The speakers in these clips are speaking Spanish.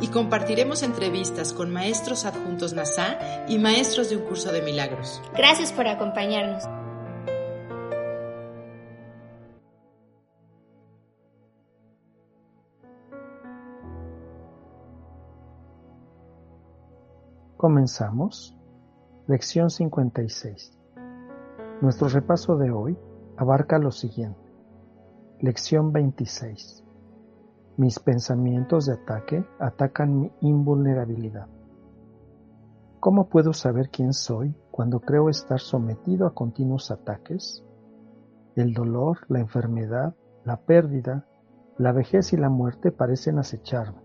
Y compartiremos entrevistas con maestros adjuntos NASA y maestros de un curso de milagros. Gracias por acompañarnos. Comenzamos. Lección 56. Nuestro repaso de hoy abarca lo siguiente. Lección 26. Mis pensamientos de ataque atacan mi invulnerabilidad. ¿Cómo puedo saber quién soy cuando creo estar sometido a continuos ataques? El dolor, la enfermedad, la pérdida, la vejez y la muerte parecen acecharme.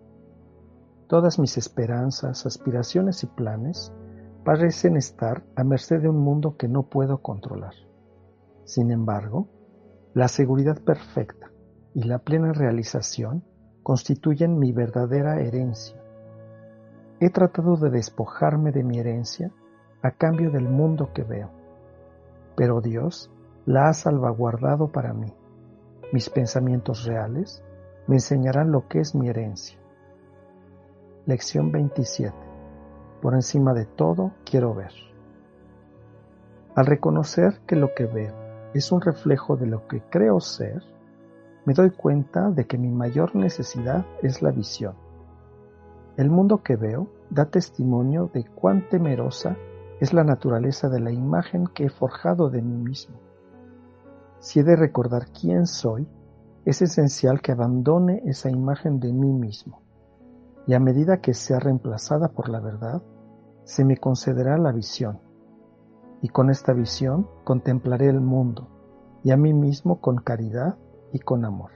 Todas mis esperanzas, aspiraciones y planes parecen estar a merced de un mundo que no puedo controlar. Sin embargo, la seguridad perfecta y la plena realización constituyen mi verdadera herencia. He tratado de despojarme de mi herencia a cambio del mundo que veo, pero Dios la ha salvaguardado para mí. Mis pensamientos reales me enseñarán lo que es mi herencia. Lección 27. Por encima de todo quiero ver. Al reconocer que lo que veo es un reflejo de lo que creo ser, me doy cuenta de que mi mayor necesidad es la visión. El mundo que veo da testimonio de cuán temerosa es la naturaleza de la imagen que he forjado de mí mismo. Si he de recordar quién soy, es esencial que abandone esa imagen de mí mismo y a medida que sea reemplazada por la verdad, se me concederá la visión. Y con esta visión contemplaré el mundo y a mí mismo con caridad y con amor.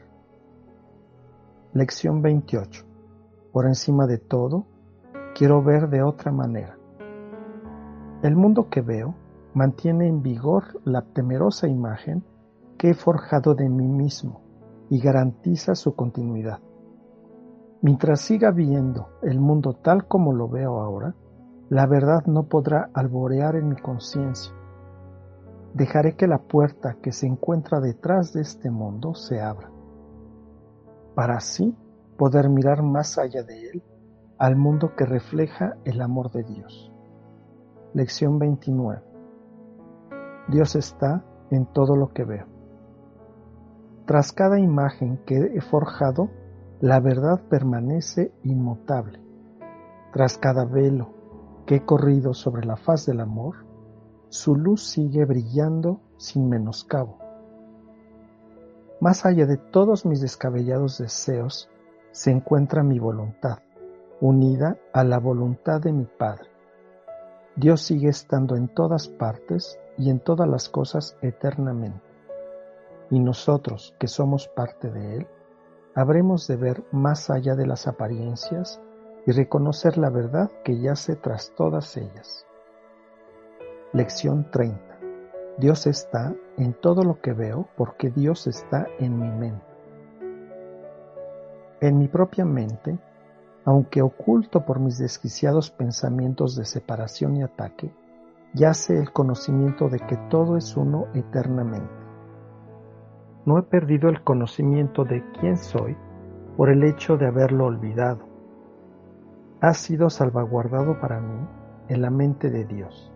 Lección 28. Por encima de todo, quiero ver de otra manera. El mundo que veo mantiene en vigor la temerosa imagen que he forjado de mí mismo y garantiza su continuidad. Mientras siga viendo el mundo tal como lo veo ahora, la verdad no podrá alborear en mi conciencia. Dejaré que la puerta que se encuentra detrás de este mundo se abra, para así poder mirar más allá de él al mundo que refleja el amor de Dios. Lección 29. Dios está en todo lo que veo. Tras cada imagen que he forjado, la verdad permanece inmutable. Tras cada velo que he corrido sobre la faz del amor, su luz sigue brillando sin menoscabo. Más allá de todos mis descabellados deseos se encuentra mi voluntad, unida a la voluntad de mi Padre. Dios sigue estando en todas partes y en todas las cosas eternamente. Y nosotros, que somos parte de Él, habremos de ver más allá de las apariencias y reconocer la verdad que yace tras todas ellas. Lección 30. Dios está en todo lo que veo porque Dios está en mi mente. En mi propia mente, aunque oculto por mis desquiciados pensamientos de separación y ataque, yace el conocimiento de que todo es uno eternamente. No he perdido el conocimiento de quién soy por el hecho de haberlo olvidado. Ha sido salvaguardado para mí en la mente de Dios,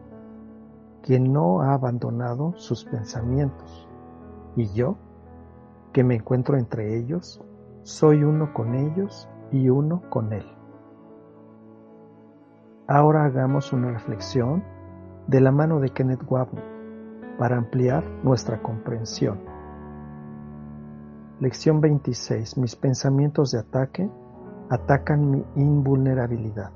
quien no ha abandonado sus pensamientos, y yo, que me encuentro entre ellos, soy uno con ellos y uno con Él. Ahora hagamos una reflexión de la mano de Kenneth Wapnick para ampliar nuestra comprensión. Lección 26. Mis pensamientos de ataque atacan mi invulnerabilidad.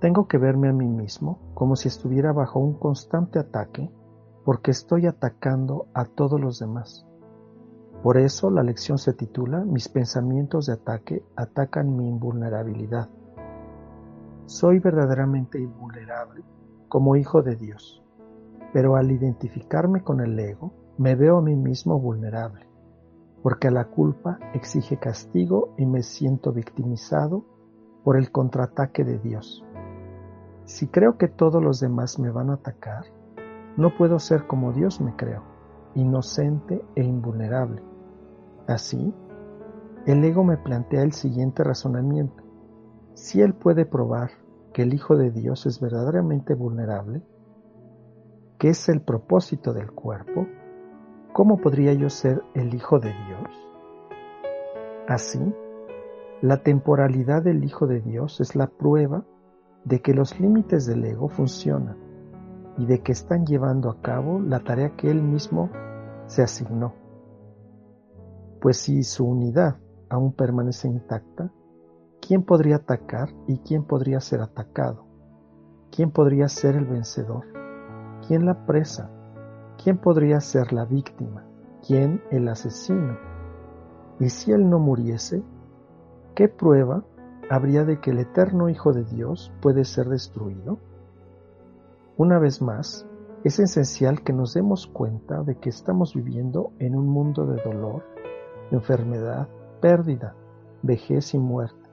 Tengo que verme a mí mismo como si estuviera bajo un constante ataque porque estoy atacando a todos los demás. Por eso la lección se titula Mis pensamientos de ataque atacan mi invulnerabilidad. soy verdaderamente invulnerable como hijo de Dios, pero al identificarme con el ego, me veo a mí mismo vulnerable, porque la culpa exige castigo y me siento victimizado por el contraataque de Dios. Si creo que todos los demás me van a atacar, no puedo ser como Dios me creó, inocente e invulnerable. Así, el ego me plantea el siguiente razonamiento. Si él puede probar que el Hijo de Dios es verdaderamente vulnerable, que es el propósito del cuerpo, ¿cómo podría yo ser el Hijo de Dios? Así, la temporalidad del Hijo de Dios es la prueba de que los límites del ego funcionan y de que están llevando a cabo la tarea que él mismo se asignó. Pues si su unidad aún permanece intacta, ¿quién podría atacar y quién podría ser atacado? ¿Quién podría ser el vencedor? ¿Quién la presa? ¿Quién podría ser la víctima? ¿Quién el asesino? Y si él no muriese, ¿qué prueba habría de que el eterno Hijo de Dios puede ser destruido? Una vez más, es esencial que nos demos cuenta de que estamos viviendo en un mundo de dolor, enfermedad, pérdida, vejez y muerte,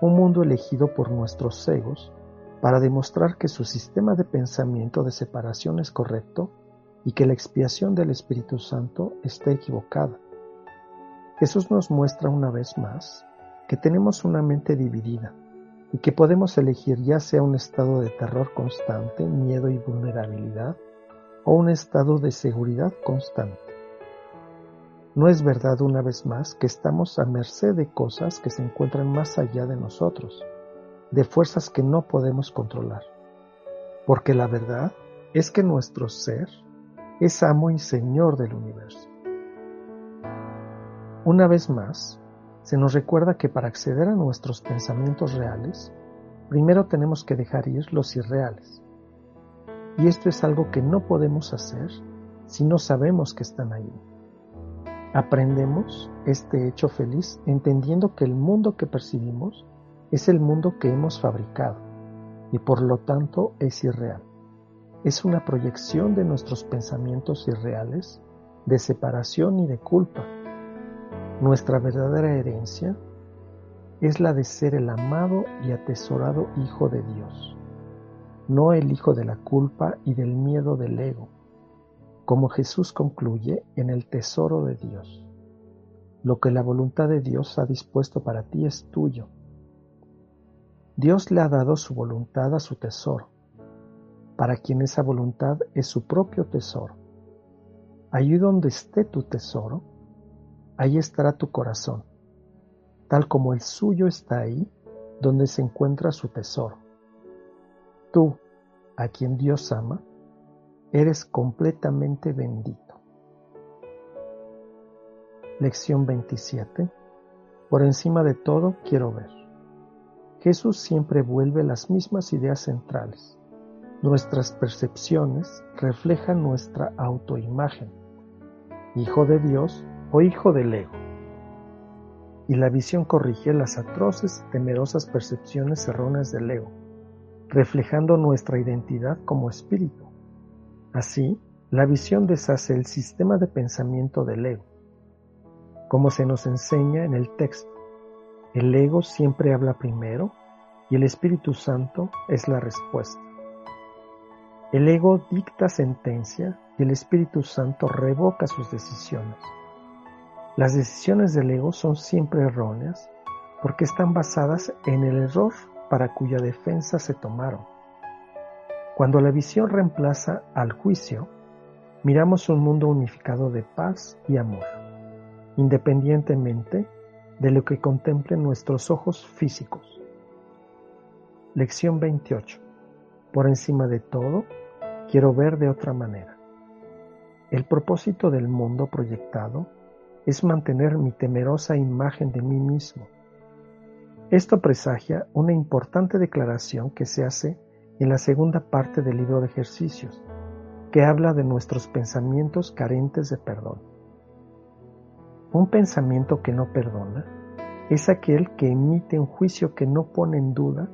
un mundo elegido por nuestros egos para demostrar que su sistema de pensamiento de separación es correcto y que la expiación del Espíritu Santo está equivocada. Jesús nos muestra una vez más que tenemos una mente dividida y que podemos elegir ya sea un estado de terror constante, miedo y vulnerabilidad, o un estado de seguridad constante. No es verdad una vez más que estamos a merced de cosas que se encuentran más allá de nosotros, de fuerzas que no podemos controlar, porque la verdad es que nuestro ser es amo y señor del universo. Una vez más, se nos recuerda que para acceder a nuestros pensamientos reales, primero tenemos que dejar ir los irreales. Y esto es algo que no podemos hacer si no sabemos que están ahí. Aprendemos este hecho feliz entendiendo que el mundo que percibimos es el mundo que hemos fabricado y por lo tanto es irreal. Es una proyección de nuestros pensamientos irreales de separación y de culpa. Nuestra verdadera herencia es la de ser el amado y atesorado Hijo de Dios, no el Hijo de la culpa y del miedo del ego como Jesús concluye en el tesoro de Dios. Lo que la voluntad de Dios ha dispuesto para ti es tuyo. Dios le ha dado su voluntad a su tesoro, para quien esa voluntad es su propio tesoro. Allí donde esté tu tesoro, ahí estará tu corazón, tal como el suyo está ahí donde se encuentra su tesoro. Tú, a quien Dios ama, Eres completamente bendito. Lección 27. Por encima de todo quiero ver. Jesús siempre vuelve las mismas ideas centrales. Nuestras percepciones reflejan nuestra autoimagen, hijo de Dios o hijo del ego. Y la visión corrige las atroces y temerosas percepciones erróneas del ego, reflejando nuestra identidad como espíritu Así, la visión deshace el sistema de pensamiento del ego. Como se nos enseña en el texto, el ego siempre habla primero y el Espíritu Santo es la respuesta. El ego dicta sentencia y el Espíritu Santo revoca sus decisiones. Las decisiones del ego son siempre erróneas porque están basadas en el error para cuya defensa se tomaron. Cuando la visión reemplaza al juicio, miramos un mundo unificado de paz y amor, independientemente de lo que contemplen nuestros ojos físicos. Lección 28. Por encima de todo, quiero ver de otra manera. El propósito del mundo proyectado es mantener mi temerosa imagen de mí mismo. Esto presagia una importante declaración que se hace en la segunda parte del libro de ejercicios, que habla de nuestros pensamientos carentes de perdón. Un pensamiento que no perdona es aquel que emite un juicio que no pone en duda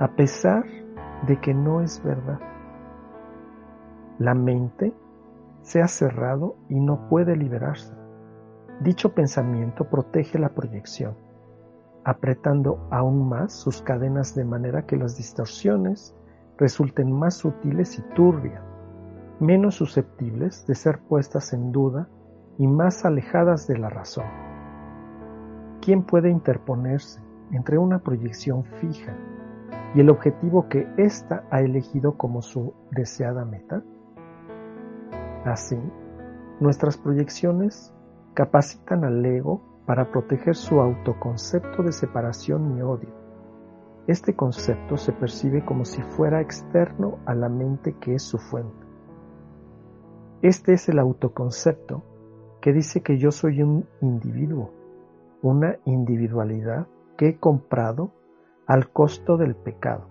a pesar de que no es verdad. La mente se ha cerrado y no puede liberarse. Dicho pensamiento protege la proyección, apretando aún más sus cadenas de manera que las distorsiones resulten más sutiles y turbias, menos susceptibles de ser puestas en duda y más alejadas de la razón. ¿Quién puede interponerse entre una proyección fija y el objetivo que ésta ha elegido como su deseada meta? Así, nuestras proyecciones capacitan al ego para proteger su autoconcepto de separación y odio. Este concepto se percibe como si fuera externo a la mente que es su fuente. Este es el autoconcepto que dice que yo soy un individuo, una individualidad que he comprado al costo del pecado.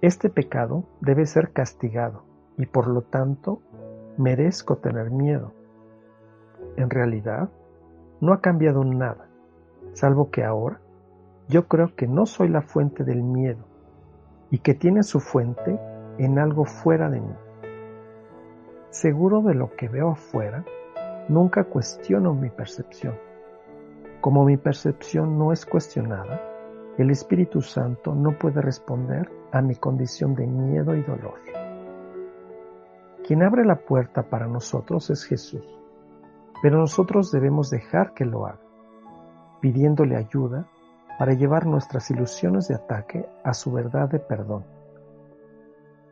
Este pecado debe ser castigado y por lo tanto merezco tener miedo. En realidad, no ha cambiado nada, salvo que ahora yo creo que no soy la fuente del miedo y que tiene su fuente en algo fuera de mí. Seguro de lo que veo afuera, nunca cuestiono mi percepción. Como mi percepción no es cuestionada, el Espíritu Santo no puede responder a mi condición de miedo y dolor. Quien abre la puerta para nosotros es Jesús, pero nosotros debemos dejar que lo haga, pidiéndole ayuda para llevar nuestras ilusiones de ataque a su verdad de perdón.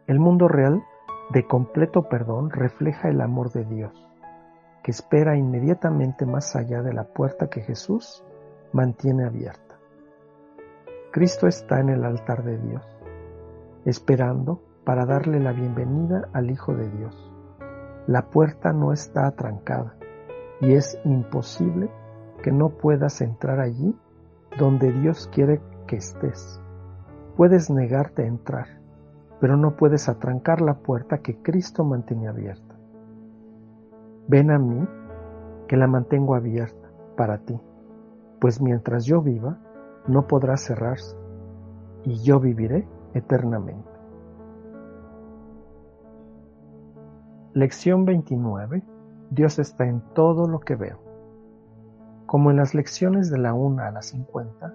El mundo real de completo perdón refleja el amor de Dios que espera inmediatamente más allá de la puerta que Jesús mantiene abierta. Cristo está en el altar de Dios, esperando para darle la bienvenida al Hijo de Dios. La puerta no está atrancada y es imposible que no puedas entrar allí donde Dios quiere que estés. Puedes negarte a entrar, pero no puedes atrancar la puerta que Cristo mantiene abierta. Ven a mí, que la mantengo abierta para ti, pues mientras yo viva, no podrá cerrarse, y yo viviré eternamente. Lección 29. Dios está en todo lo que veo. Como en las lecciones de la 1 a la 50,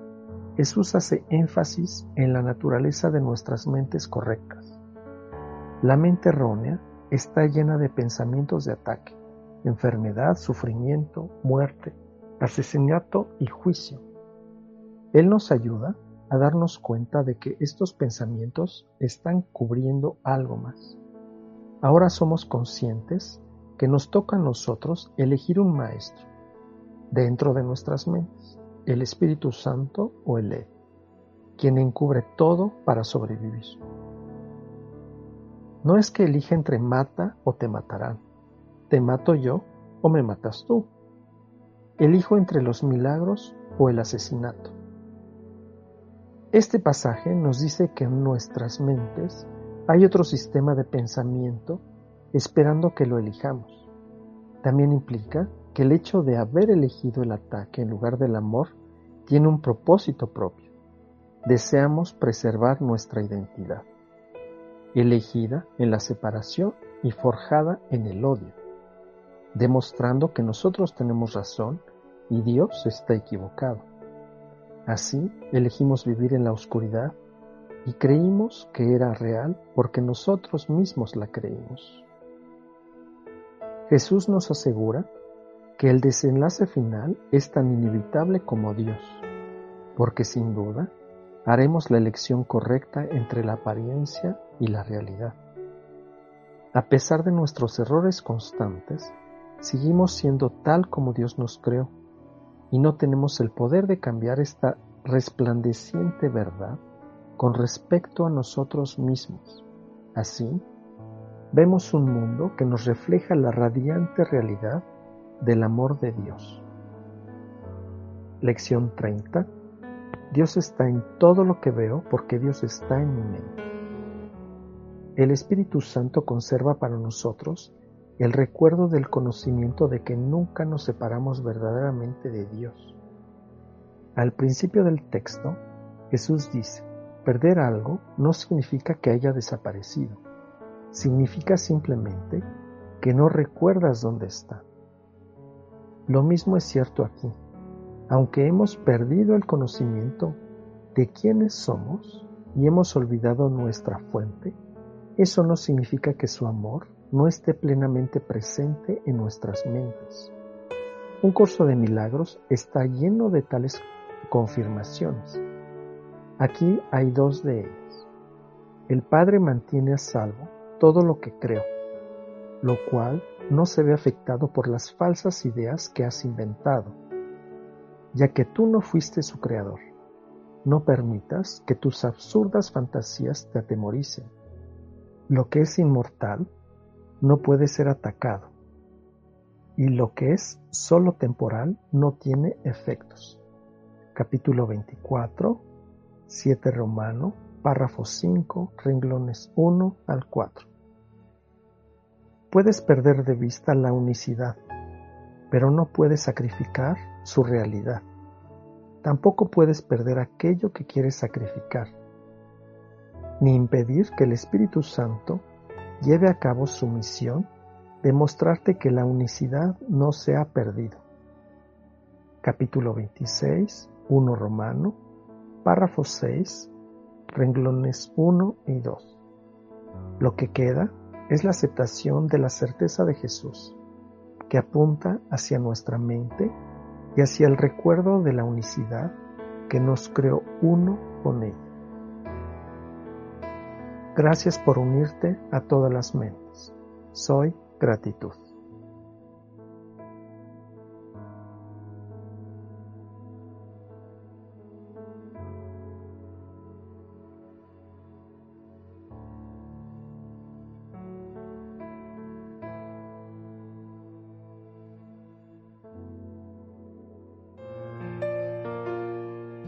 Jesús hace énfasis en la naturaleza de nuestras mentes correctas. La mente errónea está llena de pensamientos de ataque, enfermedad, sufrimiento, muerte, asesinato y juicio. Él nos ayuda a darnos cuenta de que estos pensamientos están cubriendo algo más. Ahora somos conscientes que nos toca a nosotros elegir un maestro dentro de nuestras mentes, el Espíritu Santo o el Ed, quien encubre todo para sobrevivir. No es que elija entre mata o te matarán, ¿Te mato yo o me matas tú? ¿Elijo entre los milagros o el asesinato? Este pasaje nos dice que en nuestras mentes hay otro sistema de pensamiento esperando que lo elijamos. También implica que el hecho de haber elegido el ataque en lugar del amor tiene un propósito propio. Deseamos preservar nuestra identidad, elegida en la separación y forjada en el odio demostrando que nosotros tenemos razón y Dios está equivocado. Así elegimos vivir en la oscuridad y creímos que era real porque nosotros mismos la creímos. Jesús nos asegura que el desenlace final es tan inevitable como Dios, porque sin duda haremos la elección correcta entre la apariencia y la realidad. A pesar de nuestros errores constantes, seguimos siendo tal como Dios nos creó y no tenemos el poder de cambiar esta resplandeciente verdad con respecto a nosotros mismos. Así, vemos un mundo que nos refleja la radiante realidad del amor de Dios. Lección 30. Dios está en todo lo que veo porque Dios está en mi mente. El Espíritu Santo conserva para nosotros el recuerdo del conocimiento de que nunca nos separamos verdaderamente de Dios. Al principio del texto, Jesús dice perder algo no significa que haya desaparecido. Significa simplemente que no recuerdas dónde está. Lo mismo es cierto aquí. Aunque hemos perdido el conocimiento de quiénes somos y hemos olvidado nuestra fuente, eso no significa que su amor no esté plenamente presente en nuestras mentes. Un curso de milagros está lleno de tales confirmaciones. Aquí hay dos de ellas. El Padre mantiene a salvo todo lo que creo, lo cual no se ve afectado por las falsas ideas que has inventado, ya que tú no fuiste su creador. No permitas que tus absurdas fantasías te atemoricen. Lo que es inmortal no puede ser atacado, y lo que es solo temporal no tiene efectos. Capítulo 24, 7 Romano, párrafo 5, renglones 1 al 4. Puedes perder de vista la unicidad, pero no puedes sacrificar su realidad. Tampoco puedes perder aquello que quieres sacrificar, ni impedir que el Espíritu Santo lleve a cabo su misión de mostrarte que la unicidad no se ha perdido. Capítulo 26, 1 Romano, párrafo 6, renglones 1 y 2. Lo que queda es la aceptación de la certeza de Jesús, que apunta hacia nuestra mente y hacia el recuerdo de la unicidad que nos creó uno con ella. Gracias por unirte a todas las mentes. Soy gratitud.